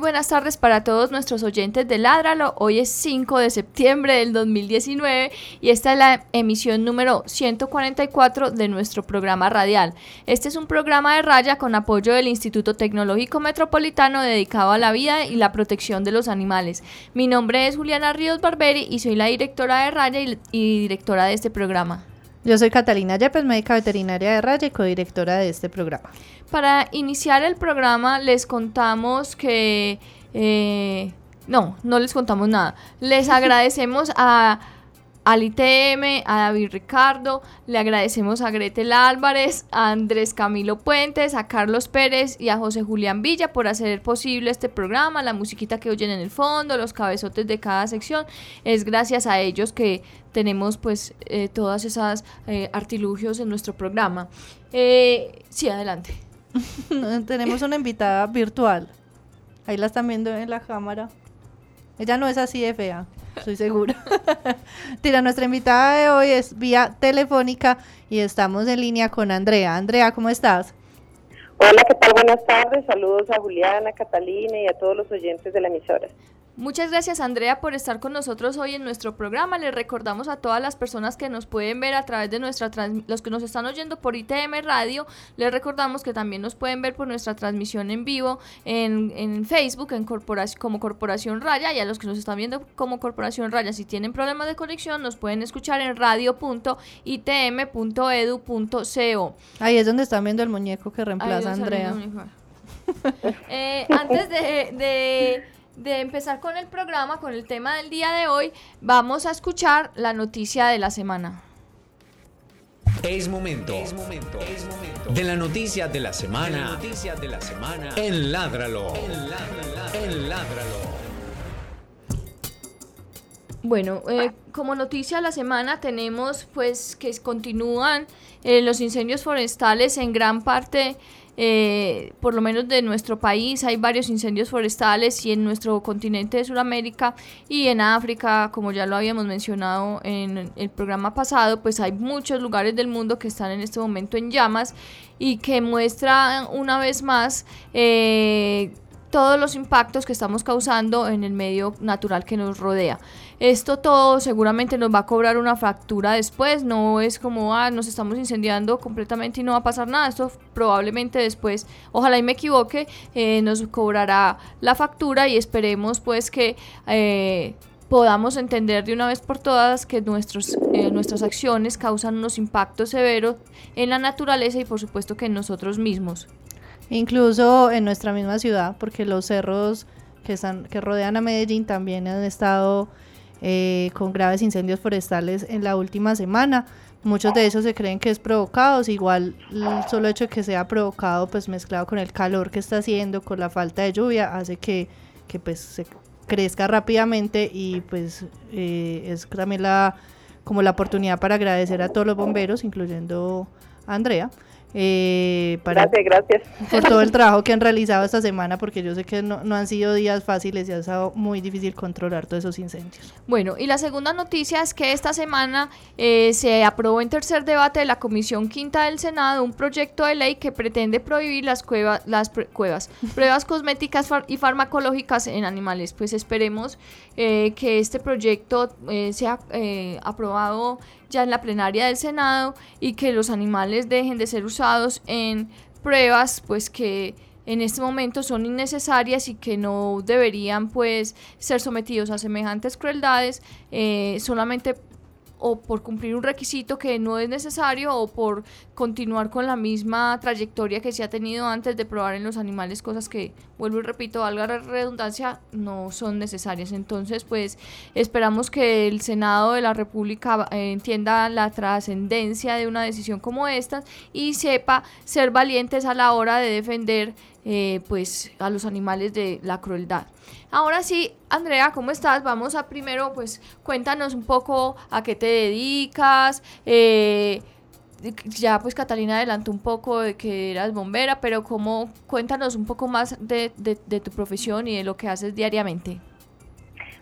Buenas tardes para todos nuestros oyentes de Ládralo. Hoy es 5 de septiembre del 2019 y esta es la emisión número 144 de nuestro programa radial. Este es un programa de raya con apoyo del Instituto Tecnológico Metropolitano dedicado a la vida y la protección de los animales. Mi nombre es Juliana Ríos Barberi y soy la directora de raya y, y directora de este programa. Yo soy Catalina Yepes, médica veterinaria de Raya y codirectora de este programa. Para iniciar el programa les contamos que... eh, no, no les contamos nada. Les agradecemos a al ITM, a David Ricardo, le agradecemos a Gretel Álvarez, a Andrés Camilo Puentes, a Carlos Pérez y a José Julián Villa por hacer posible este programa, la musiquita que oyen en el fondo, los cabezotes de cada sección, es gracias a ellos que tenemos pues eh, todas esas eh, artilugios en nuestro programa. Eh, sí, adelante. Tenemos una invitada virtual. Ahí la están viendo en la cámara. Ella no es así de fea, estoy segura. Tira, nuestra invitada de hoy es vía telefónica y estamos en línea con Andrea. Andrea, ¿cómo estás? Hola, ¿qué tal? Buenas tardes. Saludos a Juliana, Catalina y a todos los oyentes de la emisora. Muchas gracias Andrea por estar con nosotros hoy en nuestro programa. Les recordamos a todas las personas que nos pueden ver a través de nuestra los que nos están oyendo por ITM Radio, les recordamos que también nos pueden ver por nuestra transmisión en vivo en, en Facebook en corporación, como Corporación Raya y a los que nos están viendo como Corporación Raya, si tienen problemas de conexión nos pueden escuchar en radio.itm.edu.co. Ahí es donde están viendo el muñeco que reemplaza a Andrea. Eh, antes de, de de empezar con el programa, con el tema del día de hoy, vamos a escuchar la noticia de la semana. Es momento, es momento, es momento. De la noticia de la semana, de la noticia de la semana. En Ládralo, en Ládralo, en Ládralo. Bueno, eh, como noticia de la semana tenemos pues que continúan eh, los incendios forestales en gran parte eh, por lo menos de nuestro país, hay varios incendios forestales y en nuestro continente de Sudamérica y en África, como ya lo habíamos mencionado en el programa pasado, pues hay muchos lugares del mundo que están en este momento en llamas y que muestran una vez más eh, todos los impactos que estamos causando en el medio natural que nos rodea. Esto todo seguramente nos va a cobrar una factura después, no es como, ah, nos estamos incendiando completamente y no va a pasar nada, esto probablemente después, ojalá y me equivoque, eh, nos cobrará la factura y esperemos pues que... Eh, podamos entender de una vez por todas que nuestros, eh, nuestras acciones causan unos impactos severos en la naturaleza y por supuesto que en nosotros mismos. Incluso en nuestra misma ciudad, porque los cerros que, están, que rodean a Medellín también han estado eh, con graves incendios forestales en la última semana. Muchos de esos se creen que es provocados, igual el solo hecho de que sea provocado, pues mezclado con el calor que está haciendo, con la falta de lluvia, hace que, que pues se crezca rápidamente y pues eh, es también la como la oportunidad para agradecer a todos los bomberos, incluyendo a Andrea, eh, para, gracias, gracias. Por todo el trabajo que han realizado esta semana, porque yo sé que no, no han sido días fáciles y ha sido muy difícil controlar todos esos incendios. Bueno, y la segunda noticia es que esta semana eh, se aprobó en tercer debate de la Comisión Quinta del Senado un proyecto de ley que pretende prohibir las, cuevas, las pr cuevas, pruebas cosméticas far y farmacológicas en animales. Pues esperemos eh, que este proyecto eh, sea eh, aprobado ya en la plenaria del Senado y que los animales dejen de ser usados en pruebas pues que en este momento son innecesarias y que no deberían pues ser sometidos a semejantes crueldades eh, solamente o por cumplir un requisito que no es necesario o por continuar con la misma trayectoria que se ha tenido antes de probar en los animales cosas que, vuelvo y repito, valga la redundancia, no son necesarias. Entonces, pues esperamos que el Senado de la República eh, entienda la trascendencia de una decisión como esta y sepa ser valientes a la hora de defender eh, pues a los animales de la crueldad. Ahora sí, Andrea, ¿cómo estás? Vamos a primero, pues cuéntanos un poco a qué te dedicas. Eh, ya pues Catalina adelantó un poco de que eras bombera, pero cómo cuéntanos un poco más de, de, tu profesión y de lo que haces diariamente.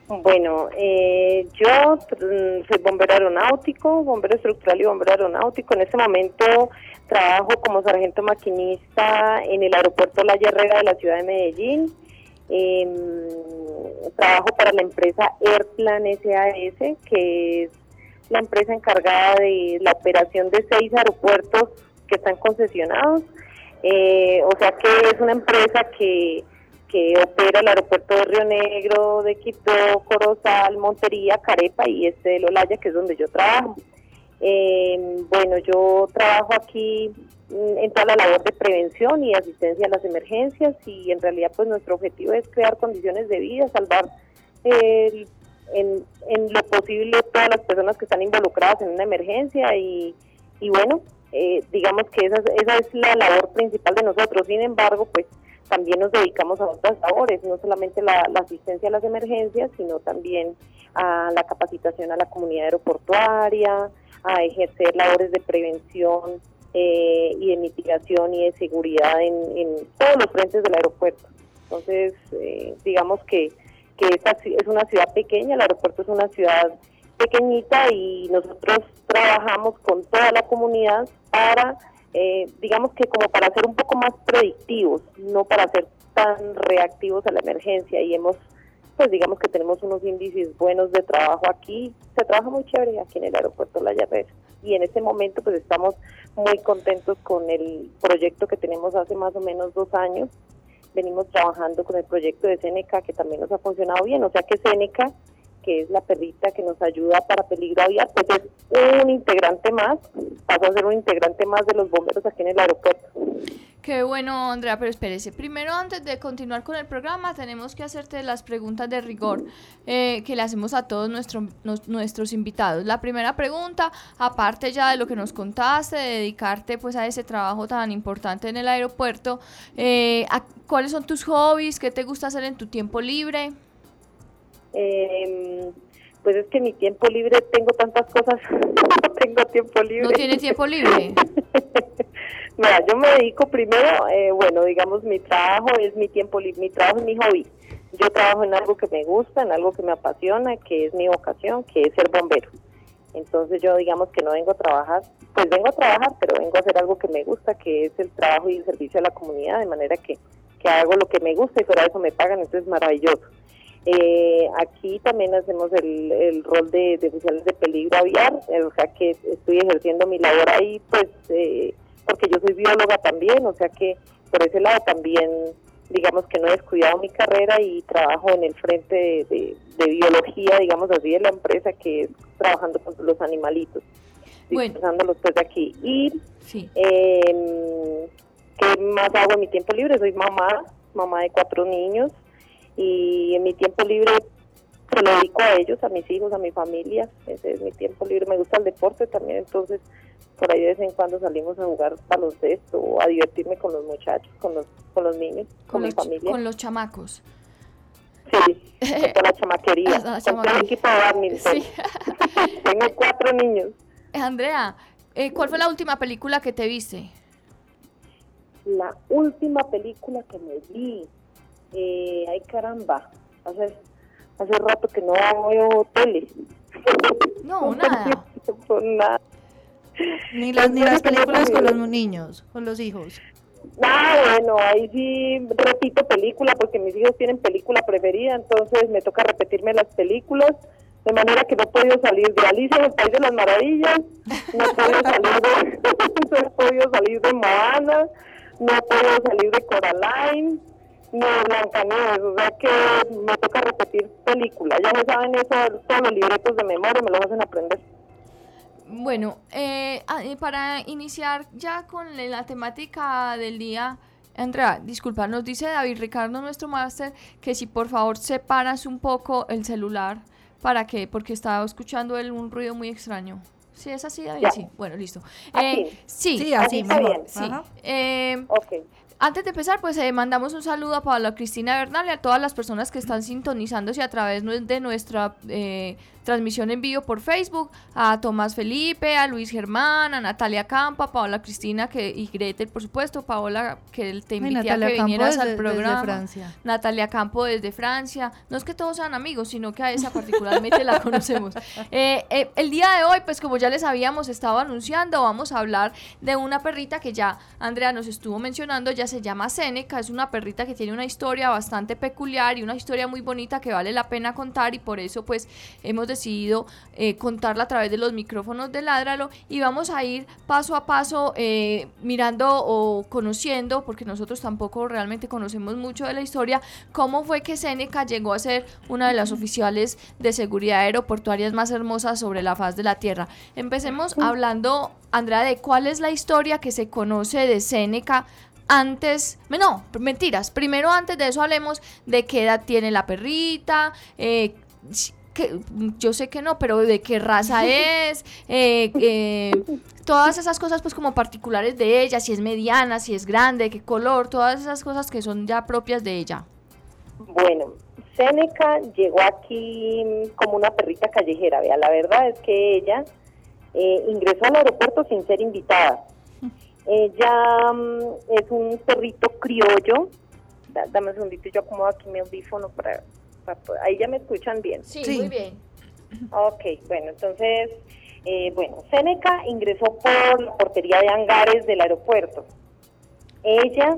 Bueno, eh, yo mm, soy bombero aeronáutico, bombero estructural y bombero aeronáutico. En este momento trabajo como sargento maquinista en el aeropuerto La Herrera de la ciudad de Medellín. Em, trabajo para la empresa Airplan SAS, que es la empresa encargada de la operación de seis aeropuertos que están concesionados. Eh, o sea que es una empresa que, que opera el aeropuerto de Río Negro, de Quito, Corozal, Montería, Carepa y este de Lolaya, que es donde yo trabajo. Eh, bueno, yo trabajo aquí mm, en toda la labor de prevención y asistencia a las emergencias y en realidad pues nuestro objetivo es crear condiciones de vida, salvar el en, en lo posible todas las personas que están involucradas en una emergencia y, y bueno, eh, digamos que esa, esa es la labor principal de nosotros. Sin embargo, pues también nos dedicamos a otras labores, no solamente la, asistencia a las emergencias, sino también a la capacitación a la comunidad aeroportuaria, a ejercer labores de prevención eh, y de mitigación y de seguridad en, en todos los frentes del aeropuerto. Entonces, eh, digamos que que esta es una ciudad pequeña, el aeropuerto es una ciudad pequeñita y nosotros trabajamos con toda la comunidad para, eh, digamos que como para ser un poco más predictivos, no para ser tan reactivos a la emergencia. Y hemos, pues digamos que tenemos unos índices buenos de trabajo aquí, se trabaja muy chévere aquí en el aeropuerto La Llarrera y en este momento pues estamos muy contentos con el proyecto que tenemos hace más o menos dos años venimos trabajando con el proyecto de Seneca, que también nos ha funcionado bien. O sea que Seneca, que es la perrita que nos ayuda para peligro aviar, pues es un integrante más, pasó a ser un integrante más de los bomberos aquí en el aeropuerto. Qué bueno, Andrea, pero espérese. Primero, antes de continuar con el programa, tenemos que hacerte las preguntas de rigor eh, que le hacemos a todos nuestros invitados. La primera pregunta, aparte ya de lo que nos contaste, de dedicarte pues a ese trabajo tan importante en el aeropuerto, eh, ¿cuáles son tus hobbies? ¿Qué te gusta hacer en tu tiempo libre? Eh, pues es que mi tiempo libre tengo tantas cosas, no tengo tiempo libre. ¿No tiene tiempo libre? Mira, yo me dedico primero, eh, bueno, digamos, mi trabajo es mi tiempo libre, mi trabajo es mi hobby. Yo trabajo en algo que me gusta, en algo que me apasiona, que es mi vocación, que es ser bombero. Entonces yo digamos que no vengo a trabajar, pues vengo a trabajar, pero vengo a hacer algo que me gusta, que es el trabajo y el servicio a la comunidad, de manera que, que hago lo que me gusta y fuera de eso me pagan, entonces es maravilloso. Eh, aquí también hacemos el, el rol de, de oficiales de peligro aviar, o sea que estoy ejerciendo mi labor ahí, pues... Eh, porque yo soy bióloga también, o sea que por ese lado también digamos que no he descuidado mi carrera y trabajo en el frente de, biología, digamos así, de la empresa que es trabajando con los animalitos, bueno. pues de aquí. Y eh, ¿qué más hago en mi tiempo libre? Soy mamá, mamá de cuatro niños y en mi tiempo libre se lo dedico a ellos, a mis hijos, a mi familia. Ese es mi tiempo libre. Me gusta el deporte también, entonces por ahí de vez en cuando salimos a jugar baloncesto o a divertirme con los muchachos, con los, con los niños, con, mi familia. Con los chamacos. Sí, con la chamaquería, con el equipo de badminton. Tengo cuatro niños. Andrea, eh, ¿cuál fue la última película que te viste? La última película que me vi, eh, ay caramba, hace, hace rato que no veo tele. No, nada. nada. Ni las, ni las películas con los niños, con los hijos. Ah, bueno, ahí sí repito película porque mis hijos tienen película preferida, entonces me toca repetirme las películas, de manera que no he podido salir de Alicia en el País de las Maravillas, no he podido salir de, no he podido salir de Moana, no he podido salir de Coraline, no Blancanieves, o sea que me toca repetir película, ya me saben eso, todos los libretos de memoria me los hacen aprender. Bueno, eh, ah, para iniciar ya con la temática del día, Andrea, disculpa, nos dice David Ricardo, nuestro máster, que si por favor separas un poco el celular, ¿para qué? Porque estaba escuchando él un ruido muy extraño. ¿Sí es así, David? Sí, bueno, listo. Eh, sí, sí, así, muy bien. Sí. Eh, antes de empezar, pues eh, mandamos un saludo a Paola Cristina Bernal y a todas las personas que están sintonizándose a través de nuestra eh, transmisión en vivo por Facebook, a Tomás Felipe, a Luis Germán, a Natalia Campa, a Paola Cristina que, y Gretel, por supuesto, Paola, que te invité a que vinieras al programa. Francia. Natalia Campo desde Francia. No es que todos sean amigos, sino que a esa particularmente la conocemos. Eh, eh, el día de hoy, pues como ya les habíamos estado anunciando, vamos a hablar de una perrita que ya Andrea nos estuvo mencionando, ya se llama Seneca, es una perrita que tiene una historia bastante peculiar y una historia muy bonita que vale la pena contar y por eso pues hemos decidido decidido eh, contarla a través de los micrófonos de Ládralo y vamos a ir paso a paso eh, mirando o conociendo, porque nosotros tampoco realmente conocemos mucho de la historia, cómo fue que Seneca llegó a ser una de las oficiales de seguridad aeroportuarias más hermosas sobre la faz de la Tierra. Empecemos hablando, Andrea, de cuál es la historia que se conoce de Seneca antes, no, mentiras, primero antes de eso hablemos de qué edad tiene la perrita, eh, yo sé que no, pero de qué raza es, eh, eh, todas esas cosas pues como particulares de ella, si es mediana, si es grande, qué color, todas esas cosas que son ya propias de ella. Bueno, Seneca llegó aquí como una perrita callejera, vea, la verdad es que ella eh, ingresó al aeropuerto sin ser invitada. Ella mm, es un perrito criollo, dame un segundito, yo acomodo aquí mi audífono para ahí ya me escuchan bien. Sí, muy bien. Ok, bueno, entonces, eh, bueno, Seneca ingresó por la portería de hangares del aeropuerto. Ella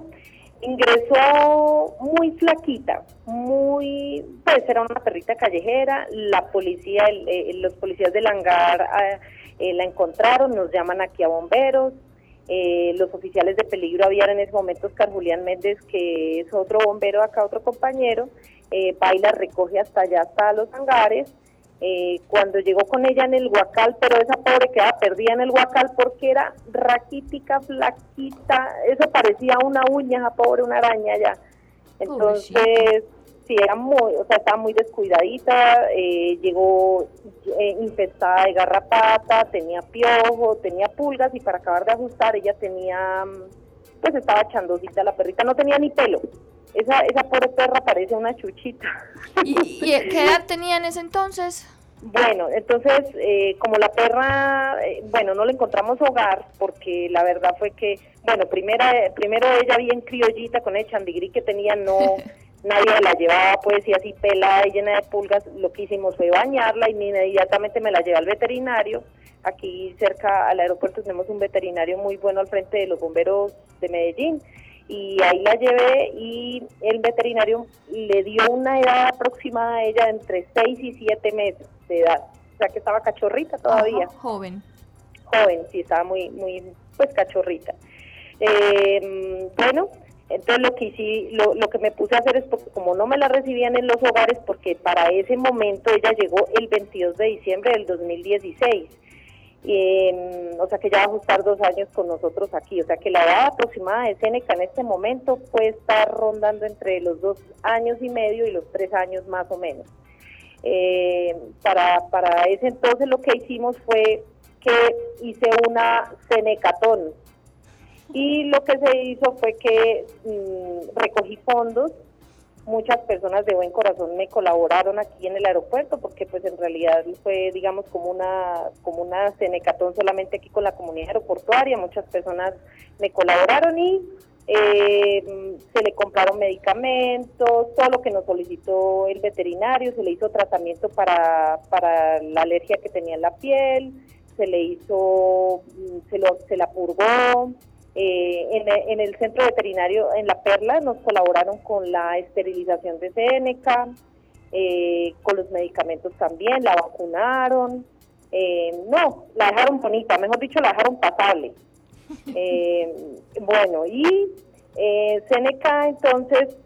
ingresó muy flaquita, muy, pues era una perrita callejera, la policía, eh, los policías del hangar ah, eh, la encontraron, nos llaman aquí a bomberos, los oficiales de peligro habían en ese momento Oscar Julián Méndez, que es otro bombero acá, otro compañero, eh, recoge hasta allá, hasta los hangares. Eh, cuando llegó con ella en el huacal, pero esa pobre quedaba perdida en el huacal porque era raquítica, flaquita, eso parecía una uña, esa pobre, una araña ya. Entonces, sí, era muy, o sea, estaba muy descuidadita, eh, llegó eh, infestada de garrapata, tenía piojo, tenía pulgas y para acabar de ajustar ella tenía, pues estaba chandosita la perrita, no tenía ni pelo esa, esa pobre perra parece una chuchita. ¿Y, qué edad tenía en ese entonces? Bueno, entonces, eh, como la perra, eh, bueno, no le encontramos hogar, porque la verdad fue que, bueno, primera, primero ella bien criollita con el chandigrí que tenía, no, nadie la llevaba, pues, y así pelada y llena de pulgas, lo que hicimos fue bañarla y inmediatamente me la llevé al veterinario. Aquí cerca al aeropuerto tenemos un veterinario muy bueno al frente de los bomberos de Medellín y ahí la llevé y el veterinario le dio una edad aproximada a ella entre 6 y 7 meses de edad, o sea que estaba cachorrita todavía. joven. Joven, sí, estaba muy, muy, pues cachorrita. Eh, bueno, entonces lo que hice, lo, lo que me puse a hacer es porque como no me la recibían en los hogares, porque para ese momento ella llegó el 22 de diciembre del 2016 o sea que ya va a estar dos años con nosotros aquí, o sea que la edad aproximada de Seneca en este momento puede estar rondando entre los dos años y medio y los tres años más o menos. Eh, para, para ese entonces lo que hicimos fue que hice una Senecatón y lo que se hizo fue que mm, recogí fondos muchas personas de buen corazón me colaboraron aquí en el aeropuerto porque pues en realidad fue digamos como una como una cenecatón solamente aquí con la comunidad aeroportuaria. Muchas personas me colaboraron y eh, se le compraron medicamentos todo lo que nos solicitó el veterinario se le hizo tratamiento para para la alergia que tenía en la piel se le hizo se lo se la purgó eh, en, el centro veterinario en La Perla nos colaboraron con la esterilización de Seneca, eh, con los medicamentos también, la vacunaron. Eh, no, la dejaron bonita, mejor dicho, la dejaron pasable. bueno, y Seneca entonces,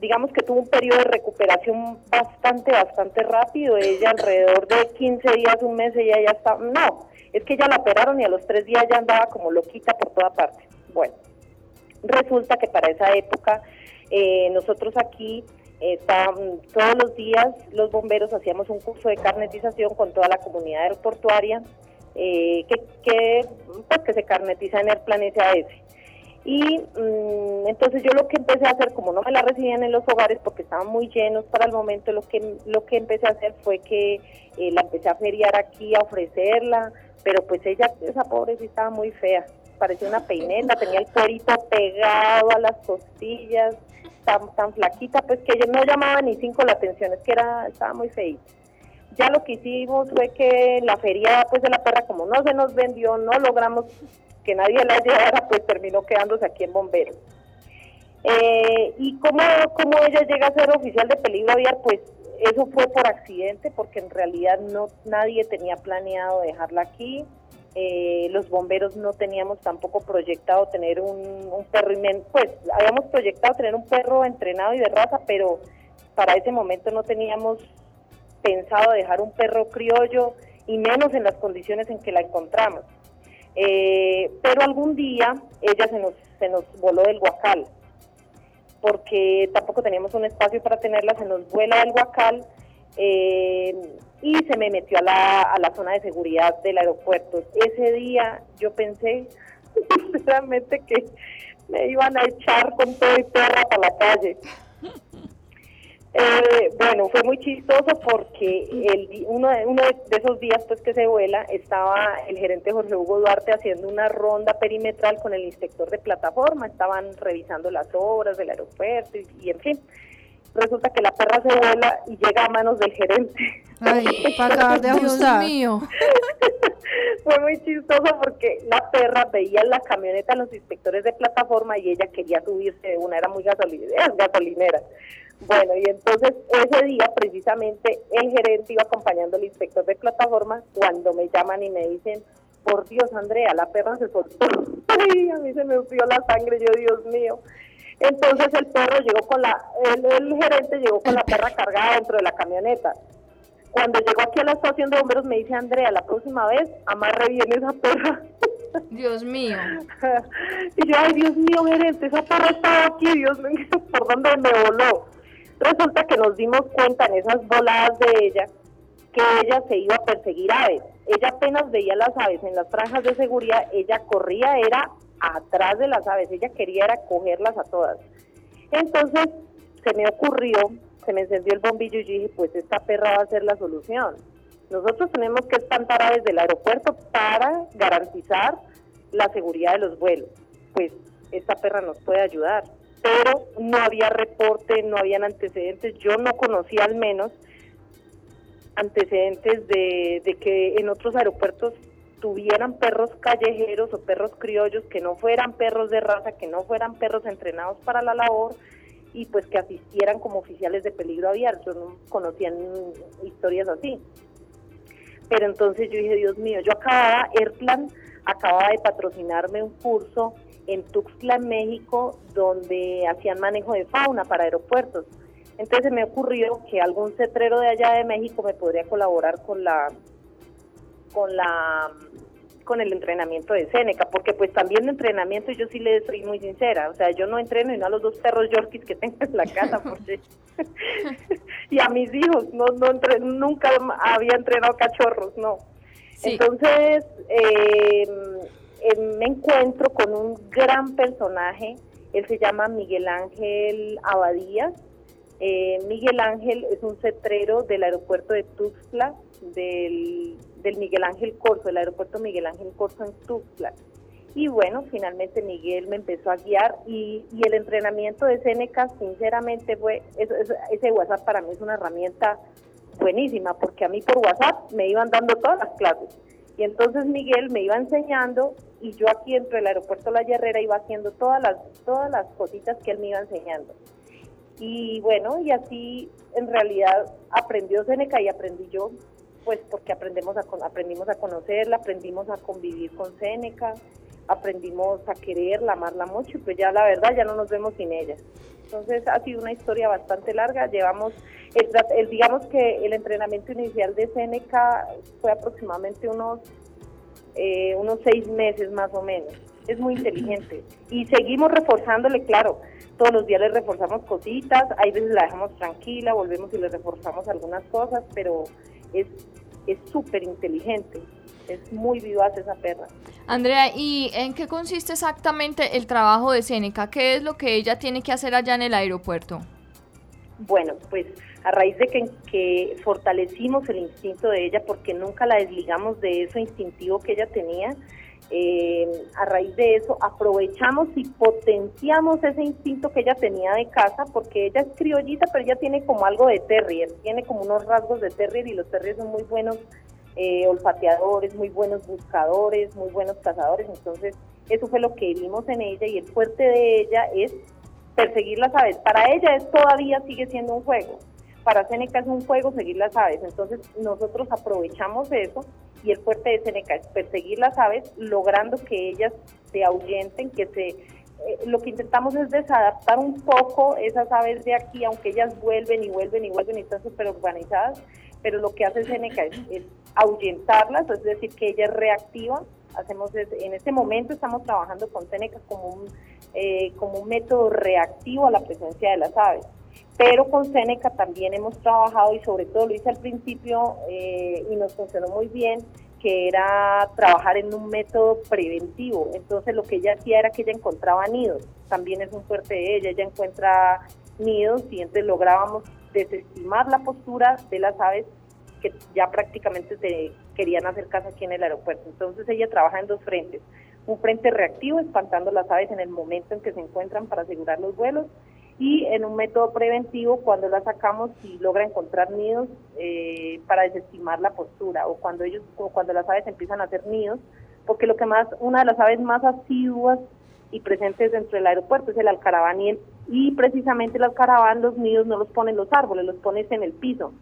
digamos que tuvo un periodo de recuperación bastante, bastante rápido. Ella alrededor de 15 días, un mes, ella ya está, no, es que ya la operaron y a los tres días ya andaba como loquita por toda parte. Bueno, resulta que para esa época eh, nosotros aquí todos los días los bomberos hacíamos un curso de carnetización con toda la comunidad aeroportuaria eh, que, que, pues, que se carnetiza en el plan SAS. Y mm, entonces yo lo que empecé a hacer, como no me la recibían en los hogares porque estaban muy llenos para el momento, lo que, lo que empecé a hacer fue que eh, la empecé a feriar aquí, a ofrecerla, pero pues ella, esa pobre sí estaba muy fea, parecía una peineta, tenía el cuerito pegado a las costillas, tan, tan flaquita, pues que ella no llamaba ni cinco la atención, es que era, estaba muy feita. Ya lo que hicimos fue que la feria pues de la perra, como no se nos vendió, no logramos que nadie la llevara, pues terminó quedándose aquí en Bomberos. Eh, y cómo, cómo ella llega a ser oficial de peligro aviar, pues eso fue por accidente, porque en realidad no nadie tenía planeado dejarla aquí. Eh, los bomberos no teníamos tampoco proyectado tener un, un perro, pues habíamos proyectado tener un perro entrenado y de raza, pero para ese momento no teníamos pensado dejar un perro criollo y menos en las condiciones en que la encontramos. Eh, pero algún día ella se nos, se nos voló del guacal, porque tampoco teníamos un espacio para tenerla, se nos vuela del guacal eh, y se me metió a la, a la zona de seguridad del aeropuerto. Ese día yo pensé sinceramente que me iban a echar con todo y perra para la calle. Eh, bueno, fue muy chistoso porque el, uno, de, uno de esos días pues que se vuela estaba el gerente Jorge Hugo Duarte haciendo una ronda perimetral con el inspector de plataforma, estaban revisando las obras del aeropuerto y, en fin. Resulta que la perra se vuela y llega a manos del gerente. Ay, para acabar de ajustar. mío. Fue muy chistoso porque la perra veía en la camioneta a los inspectores de plataforma y ella quería subirse de una, era muy gasolinera, gasolinera. Bueno, y entonces ese día precisamente el gerente iba acompañando al inspector de plataforma cuando me llaman y me dicen, por Dios, Andrea, la perra se soltó. Ay, a mí se me subió la sangre, yo, Dios mío. Entonces el perro llegó con la, el, gerente llegó con la perra cargada dentro de la camioneta. Cuando llegó aquí a la estación de bomberos me dice, Andrea, la próxima vez amarre bien esa perra. Dios mío. y yo, ay, Dios mío, gerente, esa perra estaba aquí, Dios mío, ¿por dónde me voló? Resulta que nos dimos cuenta en esas voladas de ella que ella se iba a perseguir aves. Ella apenas veía las aves en las franjas de seguridad, ella corría, era atrás de las aves, ella quería era cogerlas a todas. Entonces se me ocurrió, se me encendió el bombillo y dije, pues esta perra va a ser la solución. Nosotros tenemos que espantar aves del aeropuerto para garantizar la seguridad de los vuelos. Pues esta perra nos puede ayudar pero no había reporte, no habían antecedentes, yo no conocía al menos antecedentes de, que en otros aeropuertos tuvieran perros callejeros o perros criollos que no fueran perros de raza, que no fueran perros entrenados para la labor y pues que asistieran como oficiales de peligro abierto, no conocía historias así. Pero entonces yo dije, Dios mío, yo acababa, Airplan acababa de patrocinarme un curso en Tuxtla, México, donde hacían manejo de fauna para aeropuertos. Entonces me ocurrió que algún cetrero de allá de México me podría colaborar con la con la con el entrenamiento de Seneca, porque pues también de entrenamiento yo sí le soy muy sincera, o sea, yo no entreno y no a los dos perros yorkies que tengo en la casa, porque y a mis hijos, no, no nunca había entrenado cachorros, no. Entonces, eh, me encuentro con un gran personaje, él se llama Miguel Ángel Abadía. Eh, Miguel Ángel es un cetrero del aeropuerto de Tuxtla, del, Miguel Ángel Corso, el aeropuerto Miguel Ángel Corso en Tuxtla. Y bueno, finalmente Miguel me empezó a guiar y, el entrenamiento de Seneca, sinceramente, fue ese WhatsApp para mí es una herramienta buenísima, porque a mí por WhatsApp me iban dando todas las clases. Y entonces Miguel me iba enseñando y yo aquí entre el aeropuerto La Herrera iba haciendo todas las, todas las cositas que él me iba enseñando. Y bueno, y así en realidad aprendió Seneca y aprendí yo, pues porque aprendemos a, aprendimos a conocerla, aprendimos a convivir con Seneca, aprendimos a quererla, amarla mucho y pues ya la verdad ya no nos vemos sin ella. Entonces ha sido una historia bastante larga, llevamos el, digamos que el entrenamiento inicial de Seneca fue aproximadamente unos, eh, unos seis meses más o menos. Es muy inteligente. Y seguimos reforzándole, claro, todos los días le reforzamos cositas, hay veces la dejamos tranquila, volvemos y le reforzamos algunas cosas, pero es es súper inteligente, es muy vivaz esa perra. Andrea, ¿y en qué consiste exactamente el trabajo de Seneca? ¿Qué es lo que ella tiene que hacer allá en el aeropuerto? Bueno, pues a raíz de que, que, fortalecimos el instinto de ella, porque nunca la desligamos de eso instintivo que ella tenía, eh, a raíz de eso aprovechamos y potenciamos ese instinto que ella tenía de casa, porque ella es criollita, pero ella tiene como algo de terrier, tiene como unos rasgos de terrier y los terriers son muy buenos eh, olfateadores, muy buenos buscadores, muy buenos cazadores, entonces eso fue lo que vimos en ella y el fuerte de ella es perseguir las aves. Para ella es todavía sigue siendo un juego. Para Seneca es un juego seguir las aves. Entonces nosotros aprovechamos eso y el fuerte de Seneca es perseguir las aves, logrando que ellas se ahuyenten, que se eh, lo que intentamos es desadaptar un poco esas aves de aquí, aunque ellas vuelven y vuelven y vuelven y están súper urbanizadas, pero lo que hace Seneca es, es ahuyentarlas, es decir, que ellas reactivan. Hacemos en este momento estamos trabajando con Seneca como un, eh, como un método reactivo a la presencia de las aves. Pero con Seneca también hemos trabajado y sobre todo lo hice al principio eh, y nos funcionó muy bien, que era trabajar en un método preventivo. Entonces lo que ella hacía era que ella encontraba nidos. También es un fuerte de ella, ella encuentra nidos y entonces lográbamos desestimar la postura de las aves que ya prácticamente se querían hacer casa aquí en el aeropuerto. Entonces ella trabaja en dos frentes. Un frente reactivo, espantando las aves en el momento en que se encuentran para asegurar los vuelos, y en un método preventivo cuando las sacamos y logra encontrar nidos eh, para desestimar la postura, o cuando ellos, o cuando las aves empiezan a hacer nidos, porque lo que más, una de las aves más asiduas y presentes dentro del aeropuerto es el alcaraván y, y precisamente el alcaraván los nidos no los ponen los árboles, los pones en el piso.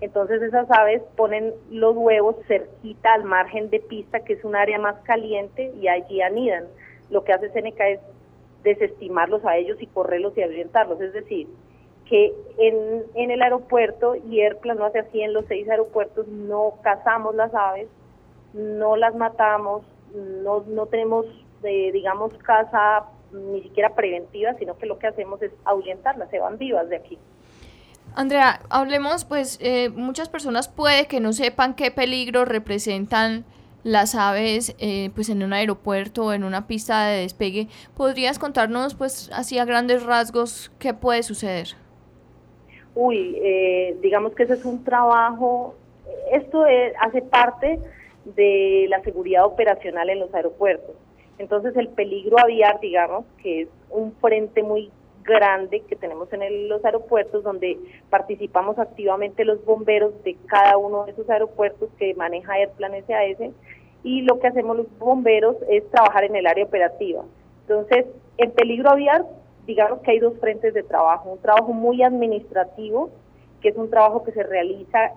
Entonces esas aves ponen los huevos cerquita al margen de pista, que es un área más caliente, y allí anidan. Lo que hace Seneca es desestimarlos a ellos y correrlos y ahuyentarlos. Es decir, que en, en el aeropuerto, y Airplan lo hace así en los seis aeropuertos, no cazamos las aves, no las matamos, no, no tenemos, eh, digamos, caza ni siquiera preventiva, sino que lo que hacemos es ahuyentarlas, se van vivas de aquí. Andrea, hablemos, pues eh, muchas personas puede que no sepan qué peligro representan las aves eh, pues en un aeropuerto o en una pista de despegue. ¿Podrías contarnos pues así a grandes rasgos qué puede suceder? Uy, eh, digamos que ese es un trabajo, esto hace parte de la seguridad operacional en los aeropuertos. Entonces el peligro aviar, digamos, que es un frente muy grande que tenemos en los aeropuertos donde participamos activamente los bomberos de cada uno de esos aeropuertos que maneja Airplan SAS y lo que hacemos los bomberos es trabajar en el área operativa. Entonces, en peligro aviar, digamos que hay dos frentes de trabajo, un trabajo muy administrativo, que es un trabajo que se realiza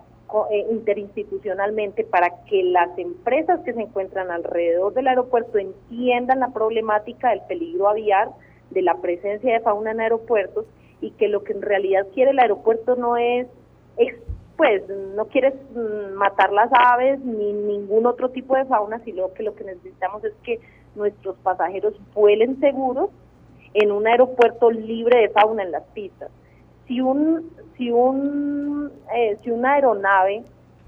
eh, interinstitucionalmente para que las empresas que se encuentran alrededor del aeropuerto entiendan la problemática del peligro aviar, de la presencia de fauna en aeropuertos y que lo que en realidad quiere el aeropuerto no es, pues no quiere mm, matar las aves ni ningún otro tipo de fauna, sino que lo que necesitamos es que nuestros pasajeros vuelen seguros en un aeropuerto libre de fauna en las pistas. Si un si un eh, si una aeronave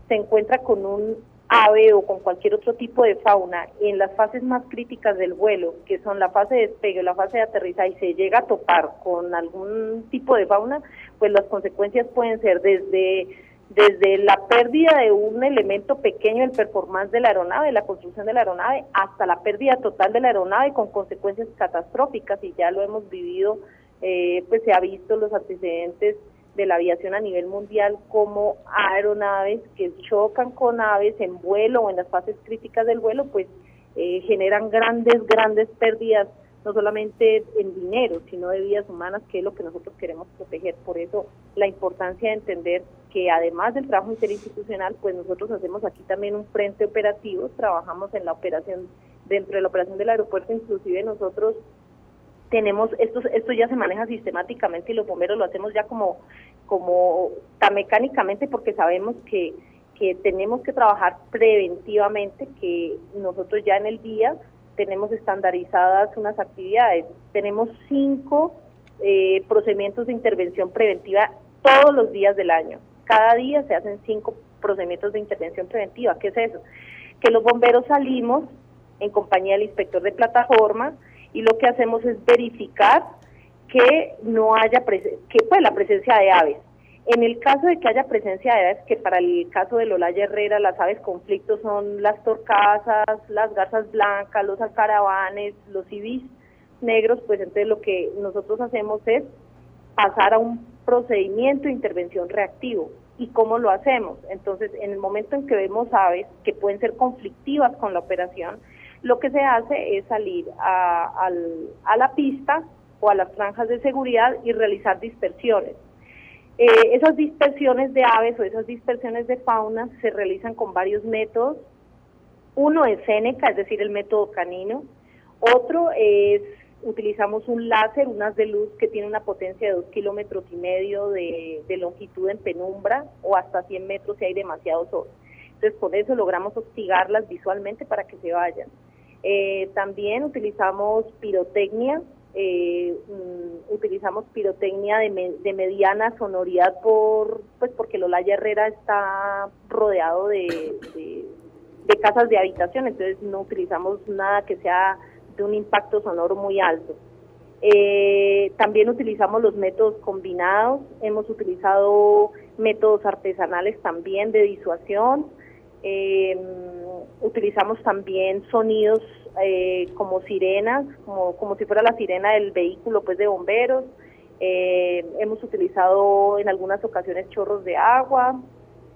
se encuentra con un ave o con cualquier otro tipo de fauna en las fases más críticas del vuelo, que son la fase de despegue o la fase de aterrizaje, y se llega a topar con algún tipo de fauna, pues las consecuencias pueden ser desde desde la pérdida de un elemento pequeño del performance de la aeronave, la construcción de la aeronave, hasta la pérdida total de la aeronave con consecuencias catastróficas y ya lo hemos vivido, eh, pues se ha visto los antecedentes de la aviación a nivel mundial como aeronaves que chocan con aves en vuelo o en las fases críticas del vuelo, pues eh, generan grandes, grandes pérdidas, no solamente en dinero, sino de vidas humanas, que es lo que nosotros queremos proteger. Por eso la importancia de entender que además del trabajo interinstitucional, pues nosotros hacemos aquí también un frente operativo, trabajamos en la operación, dentro de la operación del aeropuerto, inclusive nosotros tenemos, esto, esto ya se maneja sistemáticamente y los bomberos lo hacemos ya como, como tan mecánicamente porque sabemos que, que tenemos que trabajar preventivamente, que nosotros ya en el día tenemos estandarizadas unas actividades. Tenemos cinco eh, procedimientos de intervención preventiva todos los días del año. Cada día se hacen cinco procedimientos de intervención preventiva. ¿Qué es eso? Que los bomberos salimos en compañía del inspector de plataforma y lo que hacemos es verificar que no haya que pues la presencia de aves. En el caso de que haya presencia de aves, que para el caso de Lola Herrera las aves conflictos son las torcasas, las garzas blancas, los alcaravanes, los ibis negros, pues entonces lo que nosotros hacemos es pasar a un procedimiento de intervención reactivo. ¿Y cómo lo hacemos? Entonces, en el momento en que vemos aves que pueden ser conflictivas con la operación, lo que se hace es salir a, la pista o a las franjas de seguridad y realizar dispersiones. Eh, esas dispersiones de aves o esas dispersiones de fauna se realizan con varios métodos. Uno es Seneca, es decir, el método canino. Otro es, utilizamos un láser, un haz de luz que tiene una potencia de dos kilómetros y medio de, de longitud en penumbra o hasta 100 metros si hay demasiado sol. Entonces, con eso logramos hostigarlas visualmente para que se vayan. Eh, también utilizamos pirotecnia, eh, mm, utilizamos pirotecnia de, mediana sonoridad por pues porque Lolaya Herrera está rodeado de, casas de habitación, entonces no utilizamos nada que sea de un impacto sonoro muy alto. Eh, también utilizamos los métodos combinados, hemos utilizado métodos artesanales también de disuasión, eh, utilizamos también sonidos eh, como sirenas, como, como si fuera la sirena del vehículo pues de bomberos. Eh, hemos utilizado en algunas ocasiones chorros de agua.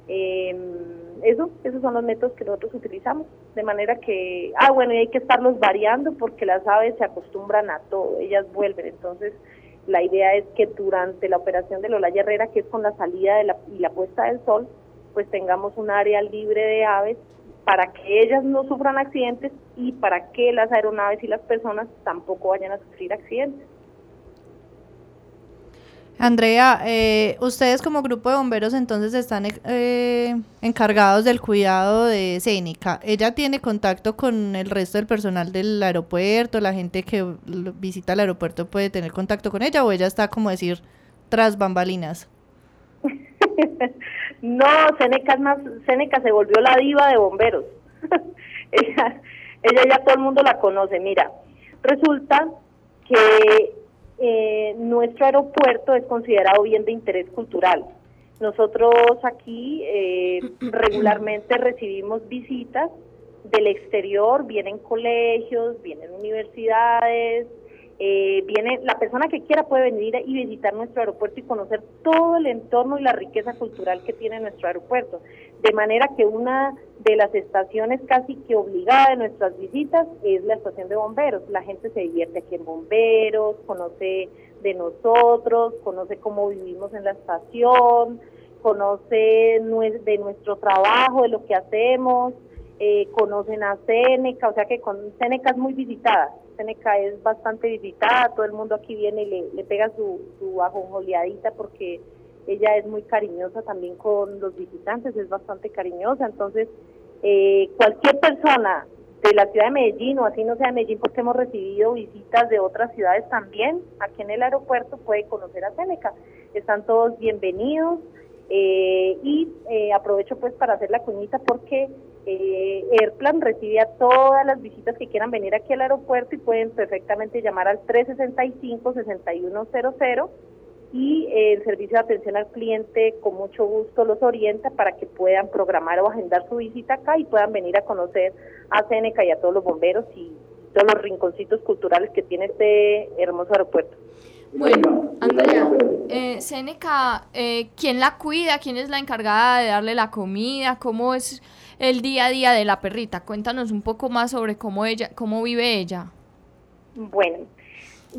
Eh, eso, esos son los métodos que nosotros utilizamos. De manera que, ah, bueno, y hay que estarlos variando porque las aves se acostumbran a todo, ellas vuelven. Entonces, la idea es que durante la operación de Lola Herrera, que es con la salida de la, y la puesta del sol, pues tengamos un área libre de aves para que ellas no sufran accidentes y para que las aeronaves y las personas tampoco vayan a sufrir accidentes. Andrea, eh, ustedes como grupo de bomberos entonces están eh, encargados del cuidado de Cénica. ¿Ella tiene contacto con el resto del personal del aeropuerto? ¿La gente que visita el aeropuerto puede tener contacto con ella o ella está como decir tras bambalinas? no, Seneca, más, Seneca se volvió la diva de bomberos. ella, ella ya todo el mundo la conoce. Mira, resulta que eh, nuestro aeropuerto es considerado bien de interés cultural. Nosotros aquí eh, regularmente recibimos visitas del exterior, vienen colegios, vienen universidades, eh, viene la persona que quiera puede venir y visitar nuestro aeropuerto y conocer todo el entorno y la riqueza cultural que tiene nuestro aeropuerto. De manera que una de las estaciones casi que obligada de nuestras visitas es la estación de bomberos. La gente se divierte aquí en bomberos, conoce de nosotros, conoce cómo vivimos en la estación, conoce de nuestro trabajo, de lo que hacemos, eh, conocen a Seneca, o sea que con Seneca es muy visitada Seneca es bastante visitada, todo el mundo aquí viene y le, pega su, su ajonjoleadita porque ella es muy cariñosa también con los visitantes, es bastante cariñosa, entonces eh, cualquier persona de la ciudad de Medellín o así no sea de Medellín porque hemos recibido visitas de otras ciudades también, aquí en el aeropuerto puede conocer a Seneca, están todos bienvenidos eh, y eh, aprovecho pues para hacer la cuñita porque eh, Airplan recibe a todas las visitas que quieran venir aquí al aeropuerto y pueden perfectamente llamar al 365-6100 y eh, el servicio de atención al cliente con mucho gusto los orienta para que puedan programar o agendar su visita acá y puedan venir a conocer a Seneca y a todos los bomberos y todos los rinconcitos culturales que tiene este hermoso aeropuerto. Bueno, Andrea, eh, Seneca, eh, ¿quién la cuida? ¿Quién es la encargada de darle la comida? ¿Cómo es el día a día de la perrita. Cuéntanos un poco más sobre cómo ella, cómo vive ella. Bueno,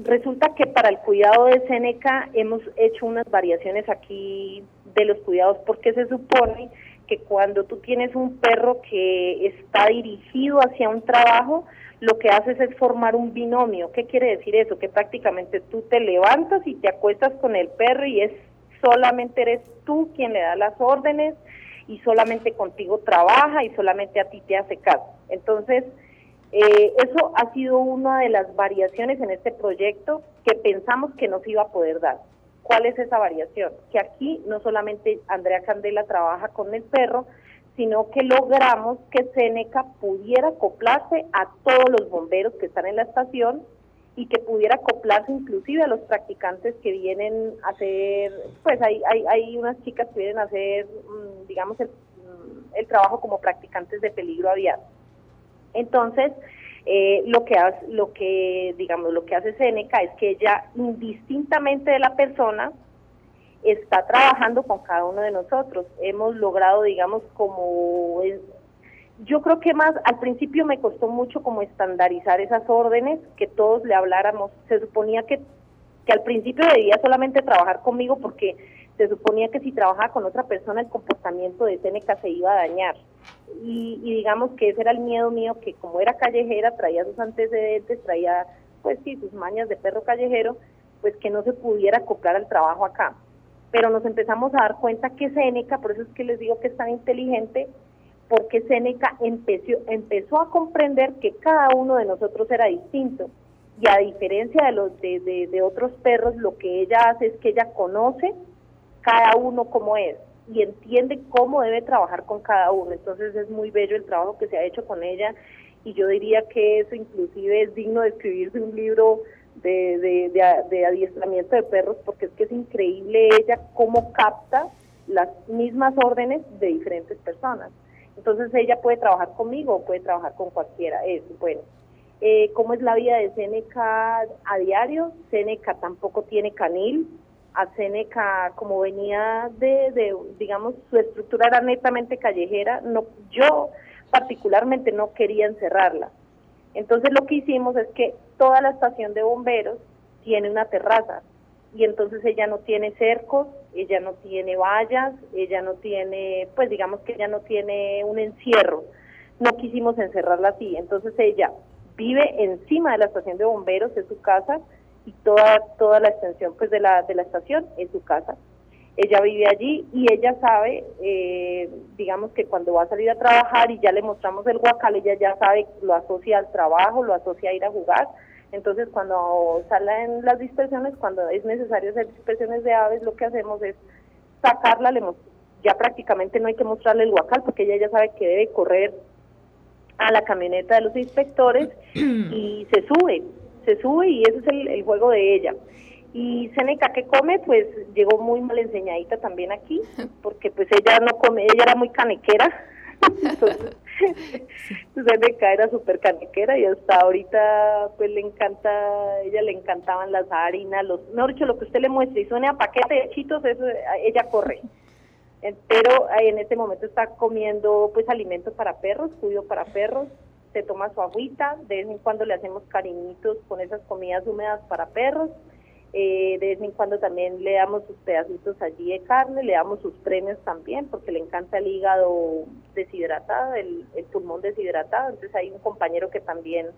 resulta que para el cuidado de Seneca hemos hecho unas variaciones aquí de los cuidados porque se supone que cuando tú tienes un perro que está dirigido hacia un trabajo, lo que haces es formar un binomio. ¿Qué quiere decir eso? Que prácticamente tú te levantas y te acuestas con el perro y es solamente eres tú quien le da las órdenes, y solamente contigo trabaja y solamente a ti te hace caso. Entonces, eh, eso ha sido una de las variaciones en este proyecto que pensamos que nos iba a poder dar. ¿Cuál es esa variación? Que aquí no solamente Andrea Candela trabaja con el perro, sino que logramos que Seneca pudiera acoplarse a todos los bomberos que están en la estación y que pudiera acoplarse inclusive a los practicantes que vienen a hacer, pues hay, hay, hay unas chicas que vienen a hacer, mm, digamos, el, mm, el trabajo como practicantes de peligro aviar. Entonces, eh, lo que hace, lo que digamos lo que hace Seneca es que ella indistintamente de la persona está trabajando con cada uno de nosotros. Hemos logrado, digamos, como yo creo que más al principio me costó mucho como estandarizar esas órdenes, que todos le habláramos. Se suponía que, que al principio debía solamente trabajar conmigo porque se suponía que si trabajaba con otra persona el comportamiento de Seneca se iba a dañar. Y, digamos que ese era el miedo mío, que como era callejera, traía sus antecedentes, traía pues sí, sus mañas de perro callejero, pues que no se pudiera acoplar al trabajo acá. Pero nos empezamos a dar cuenta que Seneca, por eso es que les digo que es tan inteligente, porque Seneca empezó, empezó a comprender que cada uno de nosotros era distinto. Y a diferencia de, los, de, de otros perros, lo que ella hace es que ella conoce cada uno como es y entiende cómo debe trabajar con cada uno. Entonces es muy bello el trabajo que se ha hecho con ella y yo diría que eso inclusive es digno de escribirse un libro de, de, adiestramiento de perros porque es que es increíble ella cómo capta las mismas órdenes de diferentes personas. Entonces ella puede trabajar conmigo o puede trabajar con cualquiera. Eso, bueno. Eh, ¿Cómo es la vida de Seneca a diario? Seneca tampoco tiene canil, a Seneca, como venía de, digamos, su estructura era netamente callejera, no, yo particularmente no quería encerrarla. Entonces lo que hicimos es que toda la estación de bomberos tiene una terraza y entonces ella no tiene cercos, ella no tiene vallas, ella no tiene, pues digamos que ella no tiene un encierro. No quisimos encerrarla así, entonces ella vive encima de la estación de bomberos, es su casa, y toda toda la extensión pues de la de la estación en su casa ella vive allí y ella sabe eh, digamos que cuando va a salir a trabajar y ya le mostramos el guacal ella ya sabe lo asocia al trabajo lo asocia a ir a jugar entonces cuando salen las dispersiones cuando es necesario hacer dispersiones de aves lo que hacemos es sacarla le ya prácticamente no hay que mostrarle el guacal porque ella ya sabe que debe correr a la camioneta de los inspectores y se sube se sube y ese es el, juego de ella. Y Seneca que come, pues llegó muy mal enseñadita también aquí, porque pues ella no come, ella era muy canequera. Entonces, Seneca era súper canequera y hasta ahorita pues le encanta, ella le encantaban las harinas, los, mejor dicho, lo que usted le muestre y suene a paquete de chitos, eso ella corre. Pero en este momento está comiendo pues alimentos para perros, cuido para perros, se toma su agüita, de vez en cuando le hacemos cariñitos con esas comidas húmedas para perros, eh, de vez en cuando también le damos sus pedacitos allí de carne, le damos sus premios también, porque le encanta el hígado deshidratado, el, pulmón deshidratado, entonces hay un compañero que también,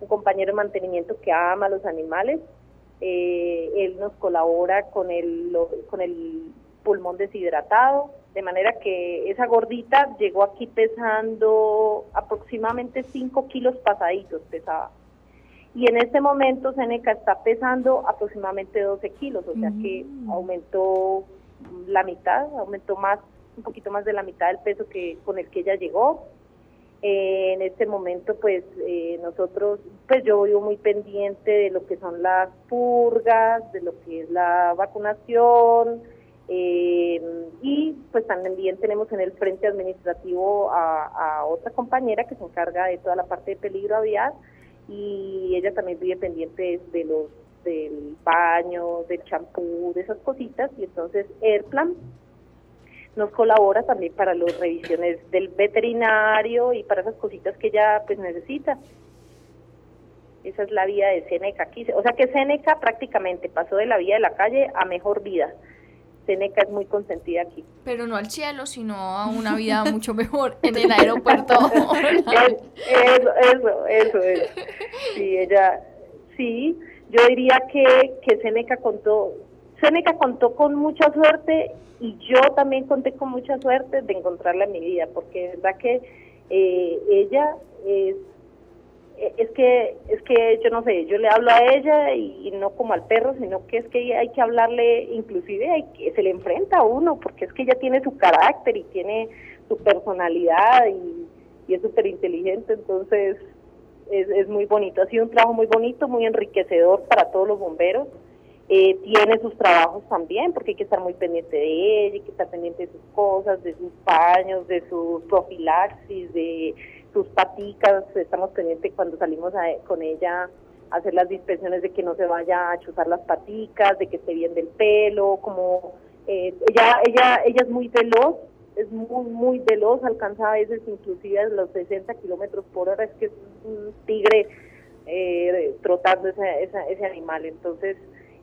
un compañero de mantenimiento que ama a los animales, eh, él nos colabora con el, con el pulmón deshidratado, de manera que esa gordita llegó aquí pesando aproximadamente 5 kilos pasaditos, pesaba. Y en este momento Seneca está pesando aproximadamente 12 kilos, o sea que aumentó la mitad, aumentó más, un poquito más de la mitad del peso que con el que ella llegó. Eh, en este momento, pues eh, nosotros, pues yo vivo muy pendiente de lo que son las purgas, de lo que es la vacunación, eh, y pues también tenemos en el frente administrativo a, otra compañera que se encarga de toda la parte de peligro aviar y ella también vive pendiente de los del baño, del champú, de esas cositas y entonces Airplan nos colabora también para las revisiones del veterinario y para esas cositas que ella pues necesita. Esa es la vida de Seneca aquí. O sea que Seneca prácticamente pasó de la vida de la calle a mejor vida. Seneca es muy consentida aquí. Pero no al cielo, sino a una vida mucho mejor en el aeropuerto. eso, eso, eso, eso. Sí, ella, sí, yo diría que, que Seneca contó, Seneca contó con mucha suerte y yo también conté con mucha suerte de encontrarla en mi vida, porque es verdad que eh, ella es es que es que yo no sé, yo le hablo a ella y, no como al perro, sino que es que hay que hablarle, inclusive hay que, se le enfrenta a uno, porque es que ella tiene su carácter y tiene su personalidad y, es súper inteligente, entonces es, es muy bonito. Ha sido un trabajo muy bonito, muy enriquecedor para todos los bomberos. Eh, tiene sus trabajos también, porque hay que estar muy pendiente de ella, hay que estar pendiente de sus cosas, de sus paños, de su profilaxis, de sus paticas. Estamos pendientes cuando salimos con ella a hacer las dispensiones de que no se vaya a chuzar las paticas, de que esté bien del pelo, como eh, ella, ella, ella es muy veloz, es muy, muy veloz, alcanza a veces inclusive los 60 kilómetros por hora, es que es un tigre eh, trotando ese, ese animal. Entonces,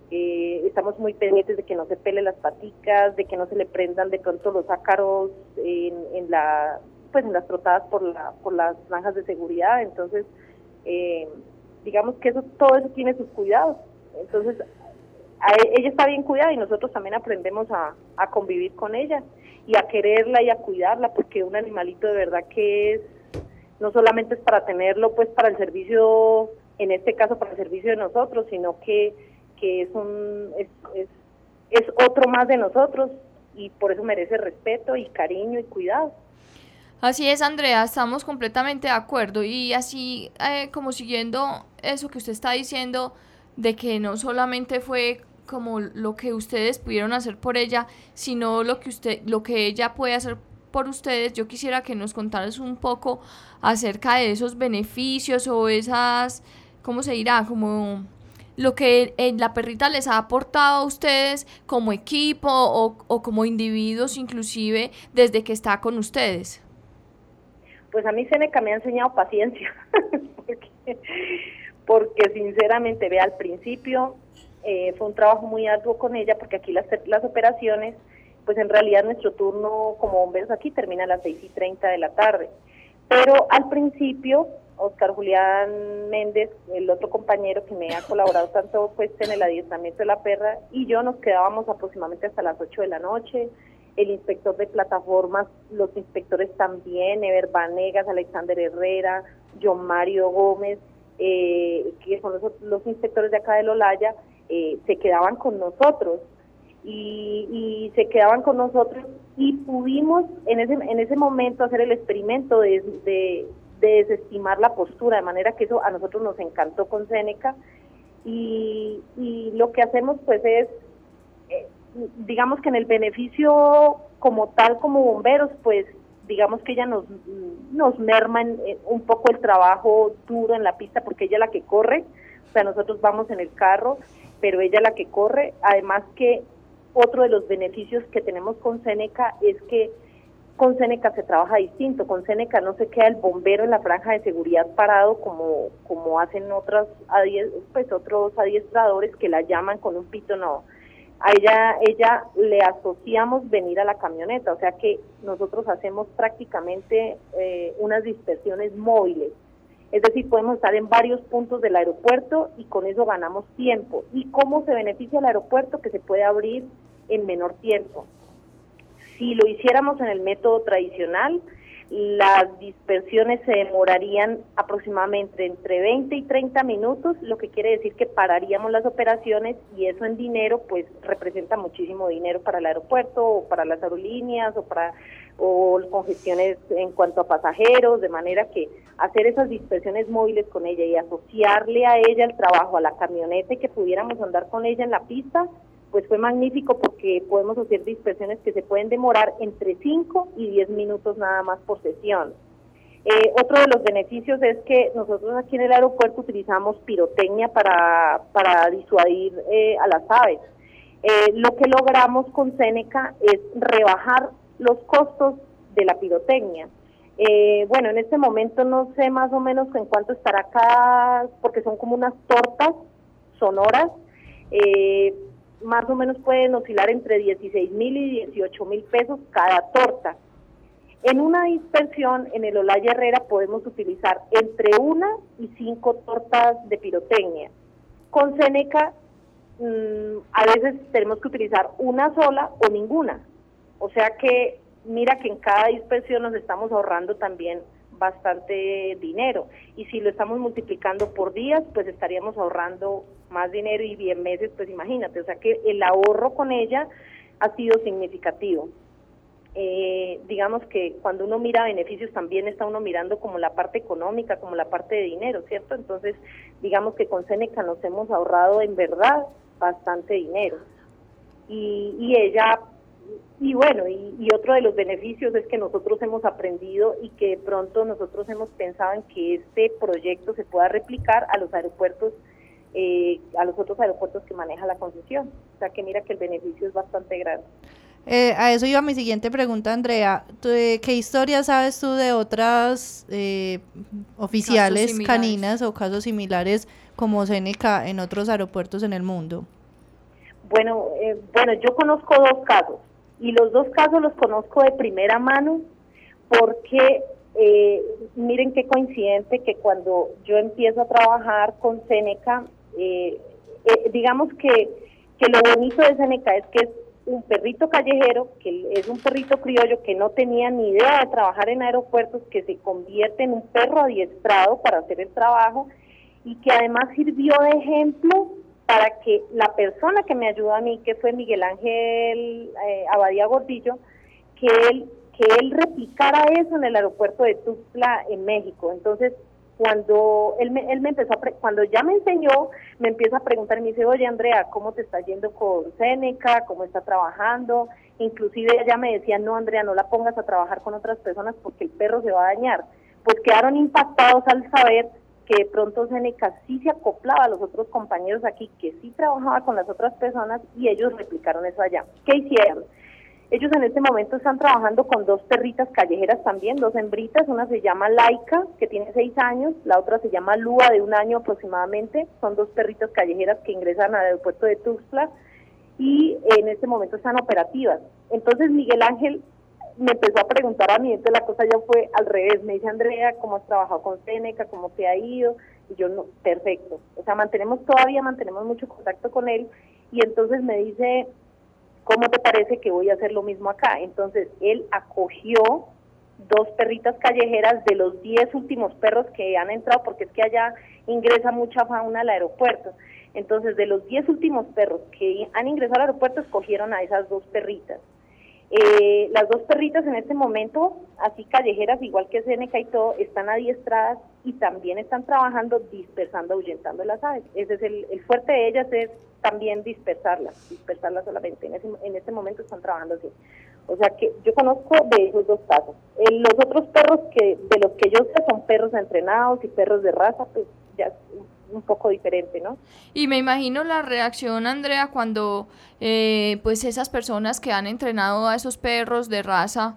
eh, estamos muy pendientes de que no se pele las paticas, de que no se le prendan de pronto los ácaros en, en la pues en las trotadas por la por las franjas de seguridad entonces eh, digamos que eso todo eso tiene sus cuidados entonces e, ella está bien cuidada y nosotros también aprendemos a, a convivir con ella y a quererla y a cuidarla porque un animalito de verdad que es no solamente es para tenerlo pues para el servicio en este caso para el servicio de nosotros sino que que es un es, es, otro más de nosotros y por eso merece respeto y cariño y cuidado. Así es, Andrea, estamos completamente de acuerdo y así eh, como siguiendo eso que usted está diciendo de que no solamente fue como lo que ustedes pudieron hacer por ella, sino lo que usted lo que ella puede hacer por ustedes. Yo quisiera que nos contaras un poco acerca de esos beneficios o esas ¿cómo se dirá? como lo que la perrita les ha aportado a ustedes como equipo o, como individuos inclusive desde que está con ustedes. Pues a mí Seneca me ha enseñado paciencia, porque, sinceramente, ve, al principio eh, fue un trabajo muy arduo con ella, porque aquí las, las operaciones, pues en realidad nuestro turno como bomberos aquí termina a las 6 y 30 de la tarde. Pero al principio Oscar Julián Méndez, el otro compañero que me ha colaborado tanto pues en el adiestramiento de la perra, y yo nos quedábamos aproximadamente hasta las 8 de la noche. El inspector de plataformas, los inspectores también, Ever Vanegas, Alexander Herrera, John Mario Gómez, eh, que son los, inspectores de acá de Lolaya, eh, se quedaban con nosotros. Y, se quedaban con nosotros y pudimos en ese en ese momento hacer el experimento de, de desestimar la postura, de manera que eso a nosotros nos encantó con Seneca y, y lo que hacemos pues es, digamos que en el beneficio como tal, como bomberos, pues digamos que ella nos, nos merma un poco el trabajo duro en la pista porque ella es la que corre, o sea, nosotros vamos en el carro, pero ella es la que corre, además que otro de los beneficios que tenemos con Seneca es que con Seneca se trabaja distinto, con Seneca no se queda el bombero en la franja de seguridad parado como, como hacen otras pues otros adiestradores que la llaman con un pito, no. A ella, ella le asociamos venir a la camioneta, o sea que nosotros hacemos prácticamente eh, unas dispersiones móviles. Es decir, podemos estar en varios puntos del aeropuerto y con eso ganamos tiempo. ¿Y cómo se beneficia el aeropuerto? Que se puede abrir en menor tiempo. Si lo hiciéramos en el método tradicional, las dispersiones se demorarían aproximadamente entre 20 y 30 minutos, lo que quiere decir que pararíamos las operaciones y eso en dinero pues representa muchísimo dinero para el aeropuerto o para las aerolíneas o para o congestiones en cuanto a pasajeros, de manera que hacer esas dispersiones móviles con ella y asociarle a ella el trabajo a la camioneta y que pudiéramos andar con ella en la pista, pues fue magnífico porque podemos hacer dispersiones que se pueden demorar entre 5 y 10 minutos nada más por sesión. Eh, otro de los beneficios es que nosotros aquí en el aeropuerto utilizamos pirotecnia para, para disuadir eh, a las aves. Eh, lo que logramos con Seneca es rebajar los costos de la pirotecnia. bueno, en este momento no sé más o menos en cuánto estará acá, porque son como unas tortas sonoras, más o menos pueden oscilar entre 16 mil y 18 mil pesos cada torta. En una dispersión en el Olaya Herrera podemos utilizar entre una y cinco tortas de pirotecnia. Con Seneca mm, a veces tenemos que utilizar una sola o ninguna. O sea que mira que en cada dispersión nos estamos ahorrando también bastante dinero. Y si lo estamos multiplicando por días, pues estaríamos ahorrando más dinero y en meses, pues imagínate, o sea que el ahorro con ella ha sido significativo. Eh, digamos que cuando uno mira beneficios también está uno mirando como la parte económica, como la parte de dinero, ¿cierto? Entonces, digamos que con Seneca nos hemos ahorrado en verdad bastante dinero. Y, y ella y bueno, y, otro de los beneficios es que nosotros hemos aprendido y que pronto nosotros hemos pensado en que este proyecto se pueda replicar a los aeropuertos, eh, a los otros aeropuertos que maneja la concesión. O sea que mira que el beneficio es bastante grande. Eh, a eso iba mi siguiente pregunta, Andrea. Eh, ¿Qué historia sabes tú de otras oficiales caninas o casos similares como Seneca en otros aeropuertos en el mundo? Bueno, bueno, yo conozco dos casos y los dos casos los conozco de primera mano porque eh, miren qué coincidente que cuando yo empiezo a trabajar con Seneca, eh, eh, digamos que, que lo bonito de Seneca es que es un perrito callejero, que es un perrito criollo que no tenía ni idea de trabajar en aeropuertos, que se convierte en un perro adiestrado para hacer el trabajo y que además sirvió de ejemplo para que la persona que me ayudó a mí, que fue Miguel Ángel eh, Abadía Gordillo, que él, que él replicara eso en el aeropuerto de Tuxtla en México. Entonces, cuando él me, él me empezó a cuando ya me enseñó, me empieza a preguntar, me dice, oye Andrea, ¿cómo te está yendo con Seneca? ¿Cómo está trabajando? Inclusive ella me decía, no Andrea, no la pongas a trabajar con otras personas porque el perro se va a dañar. Pues quedaron impactados al saber que de pronto Seneca sí se acoplaba a los otros compañeros aquí, que sí trabajaba con las otras personas y ellos replicaron eso allá. ¿Qué hicieron? Ellos en este momento están trabajando con dos perritas callejeras también, dos hembritas, una se llama Laika, que tiene seis años, la otra se llama Lua, de un año aproximadamente, son dos perritas callejeras que ingresan al aeropuerto de Tuxtla y en este momento están operativas. Entonces Miguel Ángel me empezó a preguntar a mí, entonces la cosa ya fue al revés, me dice Andrea, ¿cómo has trabajado con Seneca? ¿Cómo te ha ido? Y yo, no, perfecto, o sea, mantenemos todavía, mantenemos mucho contacto con él y entonces me dice, ¿cómo te parece que voy a hacer lo mismo acá? Entonces él acogió dos perritas callejeras de los 10 últimos perros que han entrado, porque es que allá ingresa mucha fauna al aeropuerto. Entonces, de los 10 últimos perros que han ingresado al aeropuerto, escogieron a esas dos perritas. Eh, las dos perritas en este momento, así callejeras, igual que Seneca y todo, están adiestradas y también están trabajando dispersando, ahuyentando las aves. Ese es el, fuerte de ellas es también dispersarlas, dispersarlas solamente. En, ese, en este momento están trabajando así. O sea que yo conozco de esos dos casos. Eh, los otros perros que de los que yo sé son perros entrenados y perros de raza, pues ya un poco diferente, ¿no? Y me imagino la reacción, Andrea, cuando eh, pues esas personas que han entrenado a esos perros de raza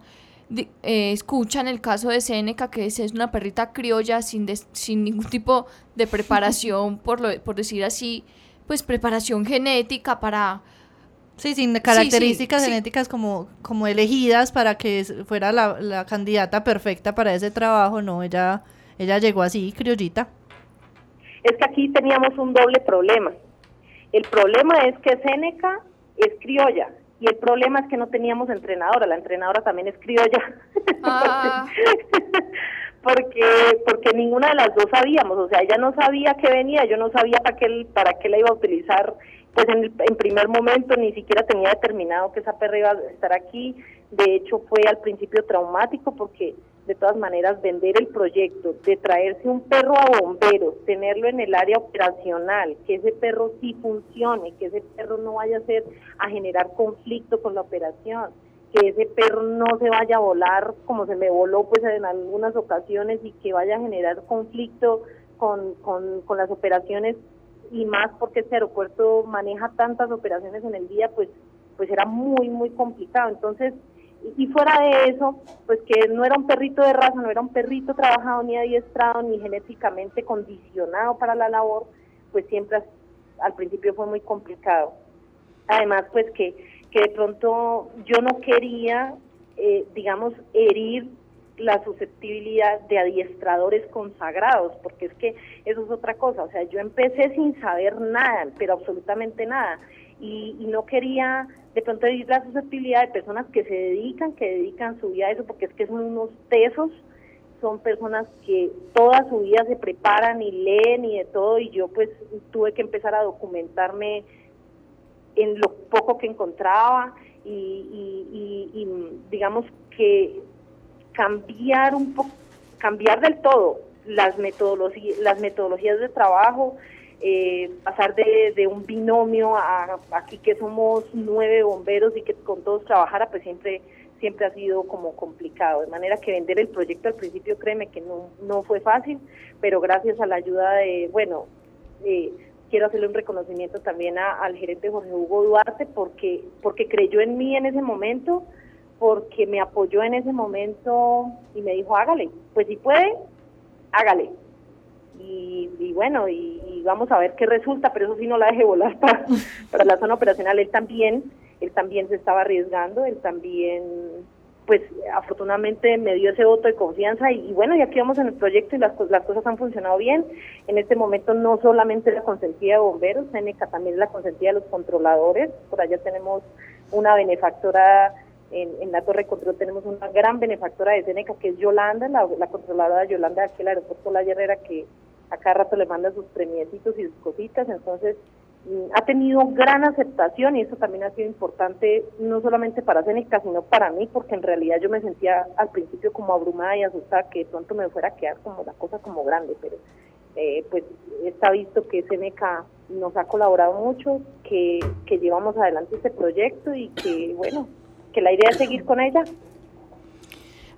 eh, escuchan el caso de Seneca, que es, es una perrita criolla sin, sin ningún tipo de preparación, por, lo, por decir así, pues preparación genética para... Sí, sin características genéticas como, como elegidas para que fuera la, la candidata perfecta para ese trabajo, no, ella, ella llegó así, criollita es que aquí teníamos un doble problema. El problema es que Seneca es criolla y el problema es que no teníamos entrenadora, la entrenadora también es criolla. Ah. porque porque ninguna de las dos sabíamos, o sea, ella no sabía que venía, yo no sabía para qué para qué la iba a utilizar, pues en, en primer momento ni siquiera tenía determinado que esa perra iba a estar aquí, de hecho fue al principio traumático porque de todas maneras vender el proyecto, de traerse un perro a bomberos, tenerlo en el área operacional, que ese perro sí funcione, que ese perro no vaya a ser a generar conflicto con la operación, que ese perro no se vaya a volar como se me voló pues en algunas ocasiones y que vaya a generar conflicto con, con, con las operaciones y más porque este aeropuerto maneja tantas operaciones en el día, pues pues era muy muy complicado. Entonces, y fuera de eso, pues que no era un perrito de raza, no era un perrito trabajado ni adiestrado ni genéticamente condicionado para la labor, pues siempre al principio fue muy complicado. Además, pues que, que de pronto yo no quería, eh, digamos, herir la susceptibilidad de adiestradores consagrados, porque es que eso es otra cosa, o sea, yo empecé sin saber nada, pero absolutamente nada, y, y no quería de pronto hay la susceptibilidad de personas que se dedican, que dedican su vida a eso, porque es que son unos tesos son personas que toda su vida se preparan y leen y de todo, y yo pues tuve que empezar a documentarme en lo poco que encontraba y, digamos que cambiar un poco, cambiar del todo las metodologías, las metodologías de trabajo, eh, pasar de, un binomio a aquí que somos nueve bomberos y que con todos trabajara, pues siempre siempre ha sido como complicado, de manera que vender el proyecto al principio, créeme que no, no fue fácil, pero gracias a la ayuda de, bueno, eh, quiero hacerle un reconocimiento también al gerente Jorge Hugo Duarte porque, porque creyó en mí en ese momento, porque me apoyó en ese momento y me dijo, hágale, pues si puede, hágale. Y, bueno, y, vamos a ver qué resulta, pero eso sí no la deje volar para, para la zona operacional. Él también, él también se estaba arriesgando, él también pues afortunadamente me dio ese voto de confianza y, bueno, y aquí vamos en el proyecto y las, las cosas han funcionado bien. En este momento no solamente la consentida de bomberos, Seneca también la consentida de los controladores. Por allá tenemos una benefactora, en, en la Torre Control tenemos una gran benefactora de Seneca que es Yolanda, la, la controladora Yolanda de aquí el aeropuerto La Herrera que a cada rato le manda sus premietitos y sus cositas. Entonces, Mm, ha tenido gran aceptación y eso también ha sido importante no solamente para Seneca, sino para mí, porque en realidad yo me sentía al principio como abrumada y asustada que de pronto me fuera a quedar como la cosa como grande, pero eh, pues está visto que Seneca nos ha colaborado mucho, que, que llevamos adelante este proyecto y que bueno, que la idea es seguir con ella.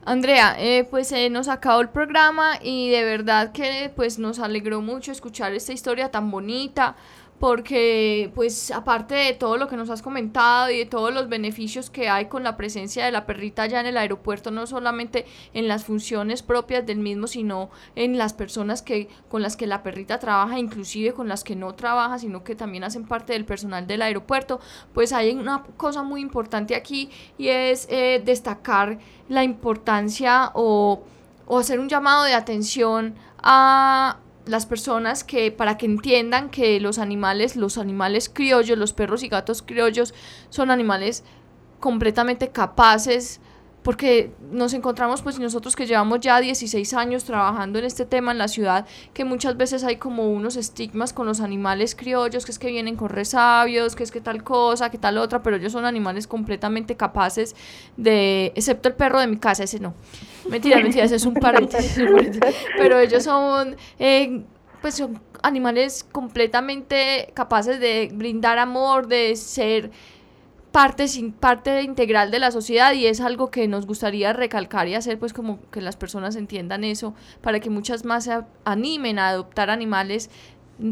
Andrea, eh, pues eh, nos acabó el programa y de verdad que pues nos alegró mucho escuchar esta historia tan bonita porque pues aparte de todo lo que nos has comentado y de todos los beneficios que hay con la presencia de la perrita ya en el aeropuerto, no solamente en las funciones propias del mismo, sino en las personas que con las que la perrita trabaja, inclusive con las que no trabaja, sino que también hacen parte del personal del aeropuerto, pues hay una cosa muy importante aquí y es eh, destacar la importancia o, o hacer un llamado de atención a las personas que para que entiendan que los animales, los animales criollos, los perros y gatos criollos son animales completamente capaces porque nos encontramos pues nosotros que llevamos ya 16 años trabajando en este tema en la ciudad, que muchas veces hay como unos estigmas con los animales criollos, que es que vienen con resabios, que es que tal cosa, que tal otra, pero ellos son animales completamente capaces de, excepto el perro de mi casa, ese no. Mentira, mentira, ese es un paréntesis, pero ellos son... Eh, pues son animales completamente capaces de brindar amor, de ser parte, parte integral de la sociedad y es algo que nos gustaría recalcar y hacer pues como que las personas entiendan eso para que muchas más se animen a adoptar animales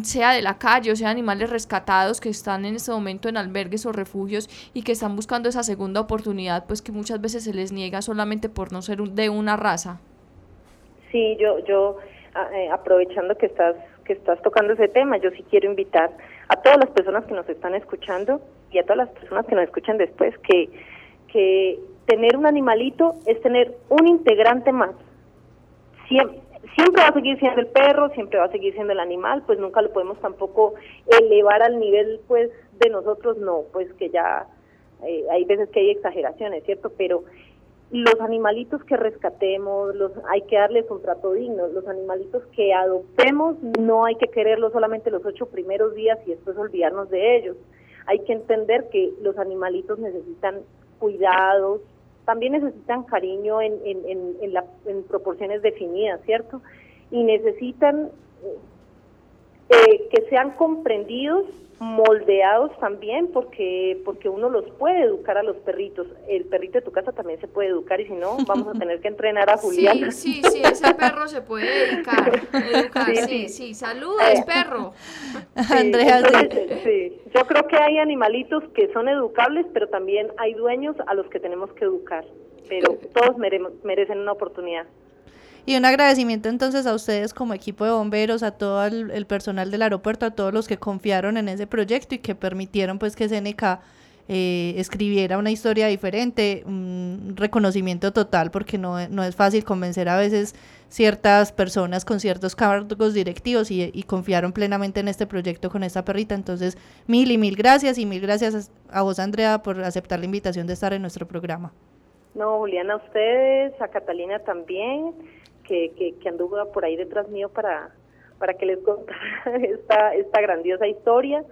sea de la calle o sea animales rescatados que están en este momento en albergues o refugios y que están buscando esa segunda oportunidad pues que muchas veces se les niega solamente por no ser de una raza. Sí, yo yo ah, eh, aprovechando que estás que estás tocando ese tema, yo sí quiero invitar a todas las personas que nos están escuchando y a todas las personas que nos escuchan después que, que tener un animalito es tener un integrante más. Siempre, siempre va a seguir siendo el perro, siempre va a seguir siendo el animal, pues nunca lo podemos tampoco elevar al nivel pues de nosotros, no, pues que ya eh, hay veces que hay exageraciones, ¿cierto? Pero los animalitos que rescatemos, los hay que darles un trato digno, los animalitos que adoptemos no hay que quererlos solamente los ocho primeros días y después olvidarnos de ellos hay que entender que los animalitos necesitan cuidados, también necesitan cariño en, en, en, la, en proporciones definidas, ¿cierto? Y necesitan eh, que sean comprendidos moldeados también porque porque uno los puede educar a los perritos. El perrito de tu casa también se puede educar y si no vamos a tener que entrenar a Julián. sí sí sí ese perro se puede educar, educar sí, sí sí, eh. perro. Andrea sí. yo creo que hay animalitos que son educables pero también hay dueños a los que tenemos que educar pero todos merecen una oportunidad y un agradecimiento entonces a ustedes como equipo de bomberos, a todo el, personal del aeropuerto, a todos los que confiaron en ese proyecto y que permitieron pues que SNK eh, escribiera una historia diferente, un reconocimiento total, porque no, no, es fácil convencer a veces ciertas personas con ciertos cargos directivos y, y, confiaron plenamente en este proyecto con esta perrita. Entonces, mil y mil gracias y mil gracias a vos, Andrea, por aceptar la invitación de estar en nuestro programa. No, Juliana, a ustedes, a Catalina también que, que, anduvo por ahí detrás mío para, para que les contara esta, esta grandiosa historia.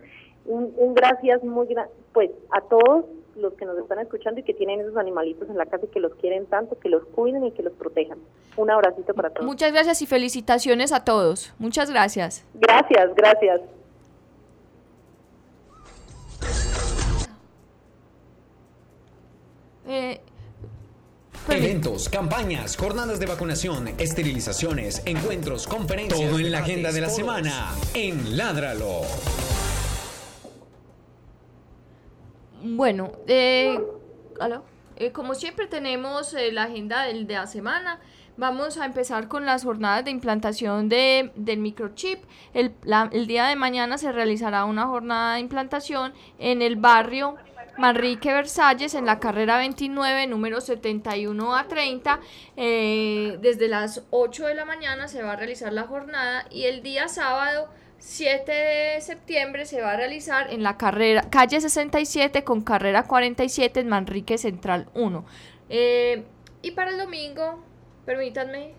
Un, un gracias muy grande, pues a todos los que nos están escuchando y que tienen esos animalitos en la casa y que los quieren tanto, que los cuiden y que los protejan. Un abracito para todos. Muchas gracias y felicitaciones a todos. Muchas gracias. Gracias, gracias. Eh, Eventos, campañas, jornadas de vacunación, esterilizaciones, encuentros, conferencias. Todo en la agenda de la semana en Ládralo. Bueno, eh, eh, como siempre tenemos eh, la agenda del, de la semana. Vamos a empezar con las jornadas de implantación de, del microchip. El, el día de mañana se realizará una jornada de implantación en el barrio Manrique Versalles en la carrera 29, número 71 a 30. Eh, desde las 8 de la mañana se va a realizar la jornada y el día sábado 7 de septiembre se va a realizar en la carrera calle 67 con carrera 47 en Manrique Central 1. Eh, y para el domingo, permítanme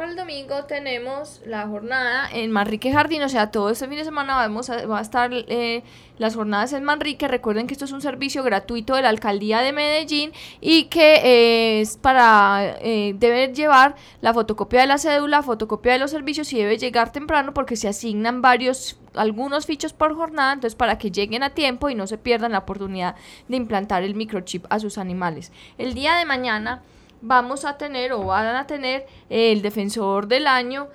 para el domingo tenemos la jornada en Manrique Jardín, o sea, todo este fin de semana vamos a, va a estar eh, las jornadas en Manrique. Recuerden que esto es un servicio gratuito de la Alcaldía de Medellín y que eh, es para, eh, debe llevar la fotocopia de la cédula, fotocopia de los servicios y debe llegar temprano porque se asignan varios algunos fichos por jornada, entonces para que lleguen a tiempo y no se pierdan la oportunidad de implantar el microchip a sus animales. El día de mañana vamos a tener o van a tener el defensor del año.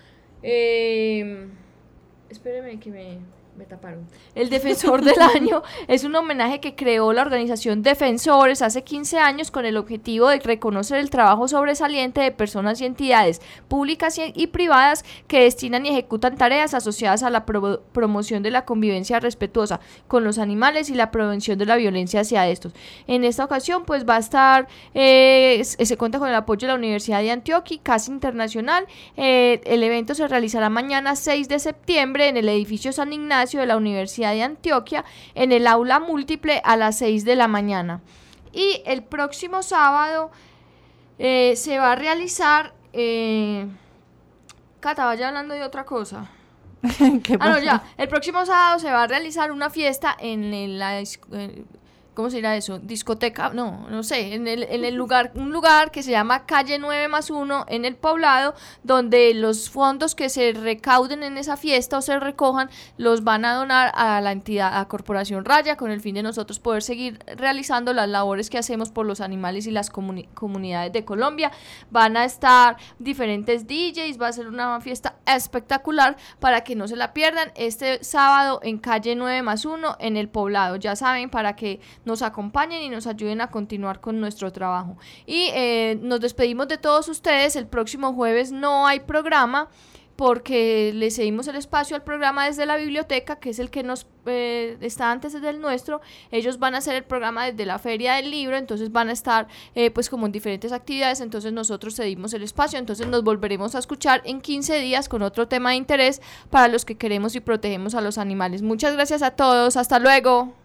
Eh, que me me taparon. El Defensor del Año es un homenaje que creó la organización Defensores hace 15 años con el objetivo de reconocer el trabajo sobresaliente de personas y entidades públicas y privadas que destinan y ejecutan tareas asociadas a la promoción de la convivencia respetuosa con los animales y la prevención de la violencia hacia estos. En esta ocasión, pues va a estar, eh, se cuenta con el apoyo de la Universidad de Antioquia, Casa Internacional. Eh, el evento se realizará mañana 6 de septiembre en el edificio San Ignacio de la Universidad de Antioquia en el aula múltiple a las 6 de la mañana. Y el próximo sábado eh, se va a realizar... Eh, Cata, vaya hablando de otra cosa. ah, no, ya. El próximo sábado se va a realizar una fiesta en la, ¿cómo se eso? Discoteca, no, no sé, en el, en el lugar, un lugar que se llama Calle 9 más 1 en el poblado, donde los fondos que se recauden en esa fiesta o se recojan, los van a donar a la entidad, a Corporación Raya, con el fin de nosotros poder seguir realizando las labores que hacemos por los animales y las comunidades de Colombia. Van a estar diferentes DJs, va a ser una fiesta espectacular para que no se la pierdan este sábado en Calle 9 más 1 en el poblado. Ya saben, para que nos acompañen y nos ayuden a continuar con nuestro trabajo. Y eh, nos despedimos de todos ustedes. El próximo jueves no hay programa porque le cedimos el espacio al programa desde la biblioteca, que es el que nos eh, está antes del nuestro. Ellos van a hacer el programa desde la feria del libro, entonces van a estar eh, pues como en diferentes actividades, entonces nosotros cedimos el espacio, entonces nos volveremos a escuchar en 15 días con otro tema de interés para los que queremos y protegemos a los animales. Muchas gracias a todos, hasta luego.